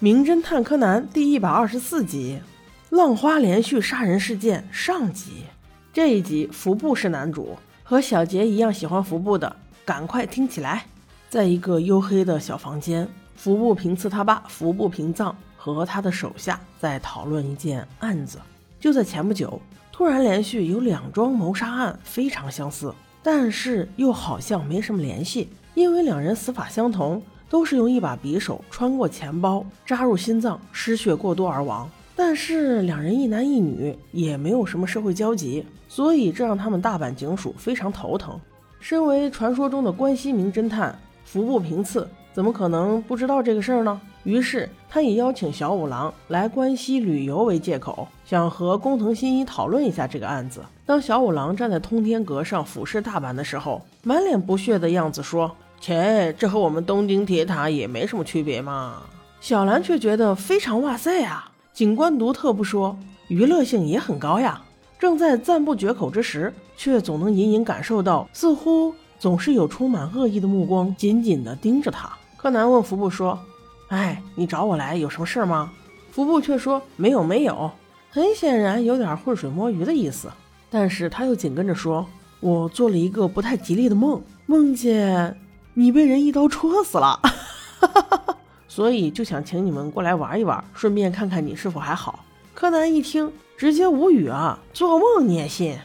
名侦探柯南》第一百二十四集《浪花连续杀人事件》上集。这一集，服部是男主，和小杰一样喜欢服部的，赶快听起来。在一个黝黑的小房间，服部平次他爸服部平藏和他的手下在讨论一件案子。就在前不久，突然连续有两桩谋杀案非常相似，但是又好像没什么联系，因为两人死法相同。都是用一把匕首穿过钱包，扎入心脏，失血过多而亡。但是两人一男一女，也没有什么社会交集，所以这让他们大阪警署非常头疼。身为传说中的关西名侦探服部平次，怎么可能不知道这个事儿呢？于是他以邀请小五郎来关西旅游为借口，想和工藤新一讨论一下这个案子。当小五郎站在通天阁上俯视大阪的时候，满脸不屑的样子说。切，这和我们东京铁塔也没什么区别嘛。小兰却觉得非常哇塞啊！景观独特不说，娱乐性也很高呀。正在赞不绝口之时，却总能隐隐感受到，似乎总是有充满恶意的目光紧紧地盯着他。柯南问服部说：“哎，你找我来有什么事吗？”服部却说：“没有，没有。”很显然有点浑水摸鱼的意思。但是他又紧跟着说：“我做了一个不太吉利的梦，梦见……”你被人一刀戳死了，所以就想请你们过来玩一玩，顺便看看你是否还好。柯南一听，直接无语啊！做梦你也信？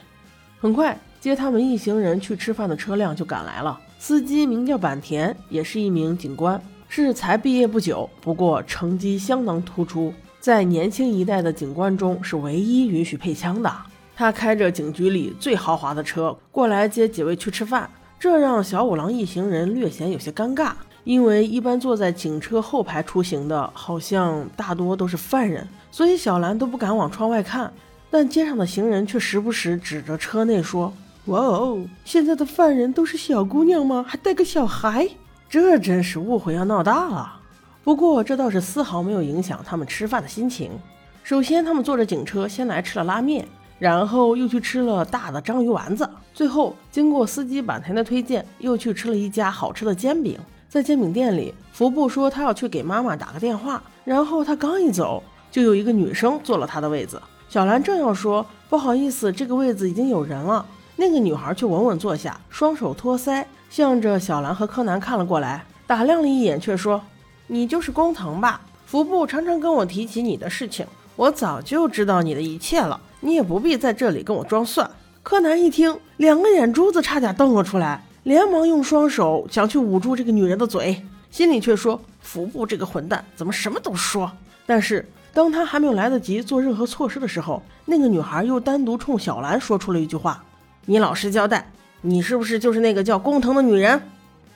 很快，接他们一行人去吃饭的车辆就赶来了，司机名叫坂田，也是一名警官，是才毕业不久，不过成绩相当突出，在年轻一代的警官中是唯一允许配枪的。他开着警局里最豪华的车过来接几位去吃饭。这让小五郎一行人略显有些尴尬，因为一般坐在警车后排出行的，好像大多都是犯人，所以小兰都不敢往窗外看。但街上的行人却时不时指着车内说：“哇哦，现在的犯人都是小姑娘吗？还带个小孩？这真是误会要闹大了。”不过这倒是丝毫没有影响他们吃饭的心情。首先，他们坐着警车先来吃了拉面。然后又去吃了大的章鱼丸子，最后经过司机坂田的推荐，又去吃了一家好吃的煎饼。在煎饼店里，服部说他要去给妈妈打个电话，然后他刚一走，就有一个女生坐了他的位子。小兰正要说不好意思，这个位子已经有人了，那个女孩却稳稳坐下，双手托腮，向着小兰和柯南看了过来，打量了一眼，却说：“你就是工藤吧？服部常常跟我提起你的事情，我早就知道你的一切了。”你也不必在这里跟我装蒜。柯南一听，两个眼珠子差点瞪了出来，连忙用双手想去捂住这个女人的嘴，心里却说：“服部这个混蛋怎么什么都说？”但是当他还没有来得及做任何措施的时候，那个女孩又单独冲小兰说出了一句话：“你老实交代，你是不是就是那个叫工藤的女人？”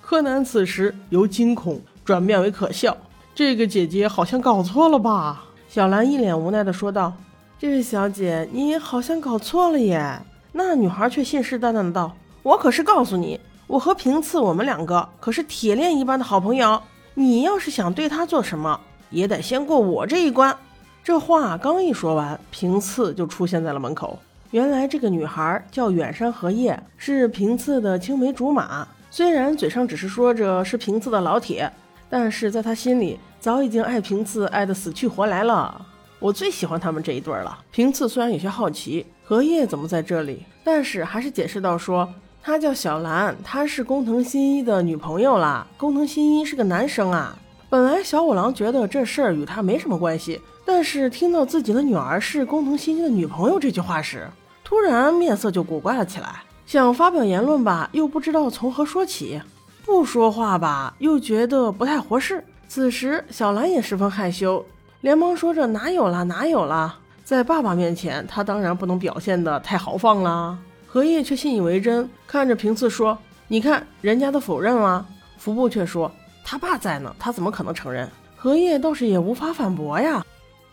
柯南此时由惊恐转变为可笑，这个姐姐好像搞错了吧？小兰一脸无奈地说道。这位小姐，你好像搞错了耶。那女孩却信誓旦旦的道：“我可是告诉你，我和平次我们两个可是铁链一般的好朋友。你要是想对她做什么，也得先过我这一关。”这话刚一说完，平次就出现在了门口。原来这个女孩叫远山荷叶，是平次的青梅竹马。虽然嘴上只是说着是平次的老铁，但是在他心里早已经爱平次爱得死去活来了。我最喜欢他们这一对了。平次虽然有些好奇荷叶怎么在这里，但是还是解释到说，她叫小兰，她是工藤新一的女朋友啦。工藤新一是个男生啊。本来小五郎觉得这事儿与他没什么关系，但是听到自己的女儿是工藤新一的女朋友这句话时，突然面色就古怪了起来。想发表言论吧，又不知道从何说起；不说话吧，又觉得不太合适。此时小兰也十分害羞。连忙说着：“哪有了，哪有了！”在爸爸面前，他当然不能表现的太豪放了。荷叶却信以为真，看着平次说：“你看，人家都否认了。”福部却说：“他爸在呢，他怎么可能承认？”荷叶倒是也无法反驳呀。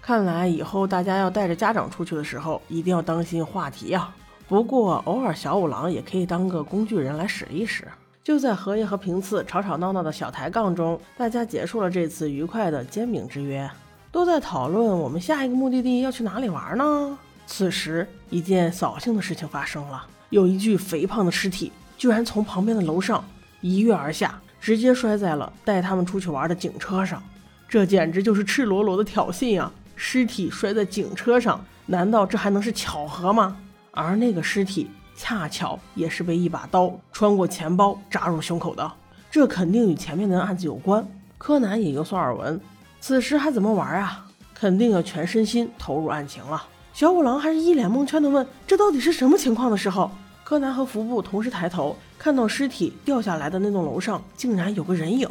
看来以后大家要带着家长出去的时候，一定要当心话题啊。不过偶尔小五郎也可以当个工具人来使一使。就在荷叶和平次吵吵闹闹的小抬杠中，大家结束了这次愉快的煎饼之约。都在讨论我们下一个目的地要去哪里玩呢？此时，一件扫兴的事情发生了，有一具肥胖的尸体居然从旁边的楼上一跃而下，直接摔在了带他们出去玩的警车上。这简直就是赤裸裸的挑衅啊！尸体摔在警车上，难道这还能是巧合吗？而那个尸体恰巧也是被一把刀穿过钱包扎入胸口的，这肯定与前面的案子有关。柯南也有所耳闻，此时还怎么玩啊？肯定要全身心投入案情了。小五郎还是一脸蒙圈的问：“这到底是什么情况？”的时候，柯南和服部同时抬头，看到尸体掉下来的那栋楼上竟然有个人影。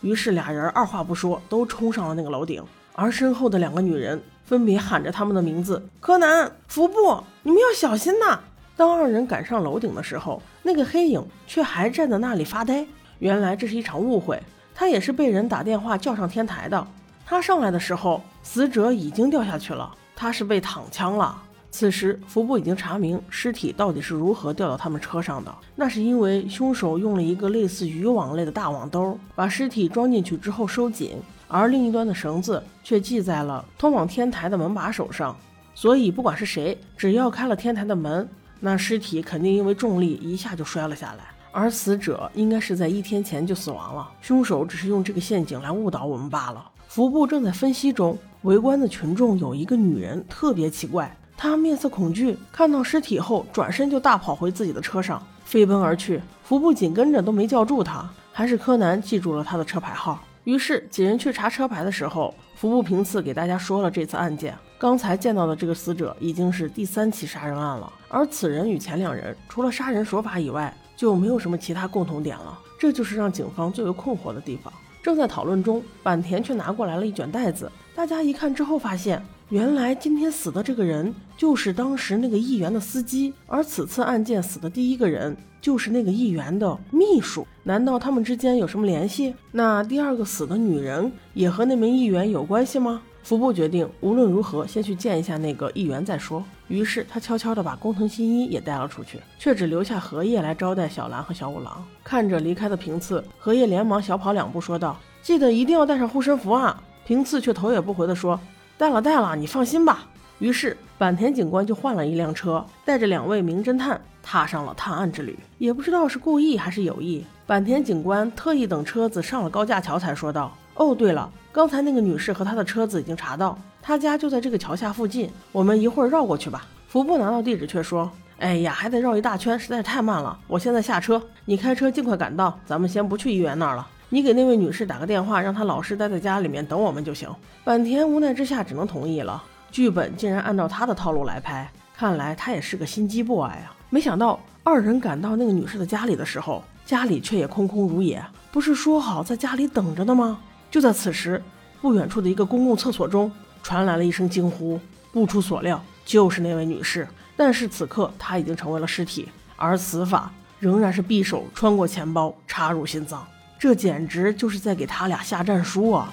于是俩人二话不说，都冲上了那个楼顶。而身后的两个女人分别喊着他们的名字：“柯南、服部，你们要小心呐！”当二人赶上楼顶的时候，那个黑影却还站在那里发呆。原来这是一场误会，他也是被人打电话叫上天台的。他上来的时候，死者已经掉下去了，他是被躺枪了。此时，服部已经查明尸体到底是如何掉到他们车上的。那是因为凶手用了一个类似渔网类的大网兜，把尸体装进去之后收紧，而另一端的绳子却系在了通往天台的门把手上。所以，不管是谁，只要开了天台的门，那尸体肯定因为重力一下就摔了下来。而死者应该是在一天前就死亡了，凶手只是用这个陷阱来误导我们罢了。服部正在分析中，围观的群众有一个女人特别奇怪。她面色恐惧，看到尸体后，转身就大跑回自己的车上，飞奔而去。服部紧跟着都没叫住她，还是柯南记住了她的车牌号。于是几人去查车牌的时候，服部平次给大家说了这次案件。刚才见到的这个死者已经是第三起杀人案了，而此人与前两人除了杀人手法以外，就没有什么其他共同点了。这就是让警方最为困惑的地方。正在讨论中，坂田却拿过来了一卷袋子。大家一看之后，发现原来今天死的这个人就是当时那个议员的司机，而此次案件死的第一个人就是那个议员的秘书。难道他们之间有什么联系？那第二个死的女人也和那名议员有关系吗？服部决定无论如何先去见一下那个议员再说。于是他悄悄地把工藤新一也带了出去，却只留下荷叶来招待小兰和小五郎。看着离开的平次，荷叶连忙小跑两步说道：“记得一定要带上护身符啊！”平次却头也不回地说：“带了，带了，你放心吧。”于是坂田警官就换了一辆车，带着两位名侦探踏上了探案之旅。也不知道是故意还是有意，坂田警官特意等车子上了高架桥才说道：“哦，对了。”刚才那个女士和她的车子已经查到，她家就在这个桥下附近。我们一会儿绕过去吧。福布拿到地址却说：“哎呀，还得绕一大圈，实在是太慢了。我现在下车，你开车尽快赶到。咱们先不去医院那儿了，你给那位女士打个电话，让她老实待在家里面等我们就行。”坂田无奈之下只能同意了。剧本竟然按照他的套路来拍，看来他也是个心机 boy 啊！没想到二人赶到那个女士的家里的时候，家里却也空空如也。不是说好在家里等着的吗？就在此时，不远处的一个公共厕所中传来了一声惊呼。不出所料，就是那位女士。但是此刻她已经成为了尸体，而死法仍然是匕首穿过钱包插入心脏。这简直就是在给他俩下战书啊！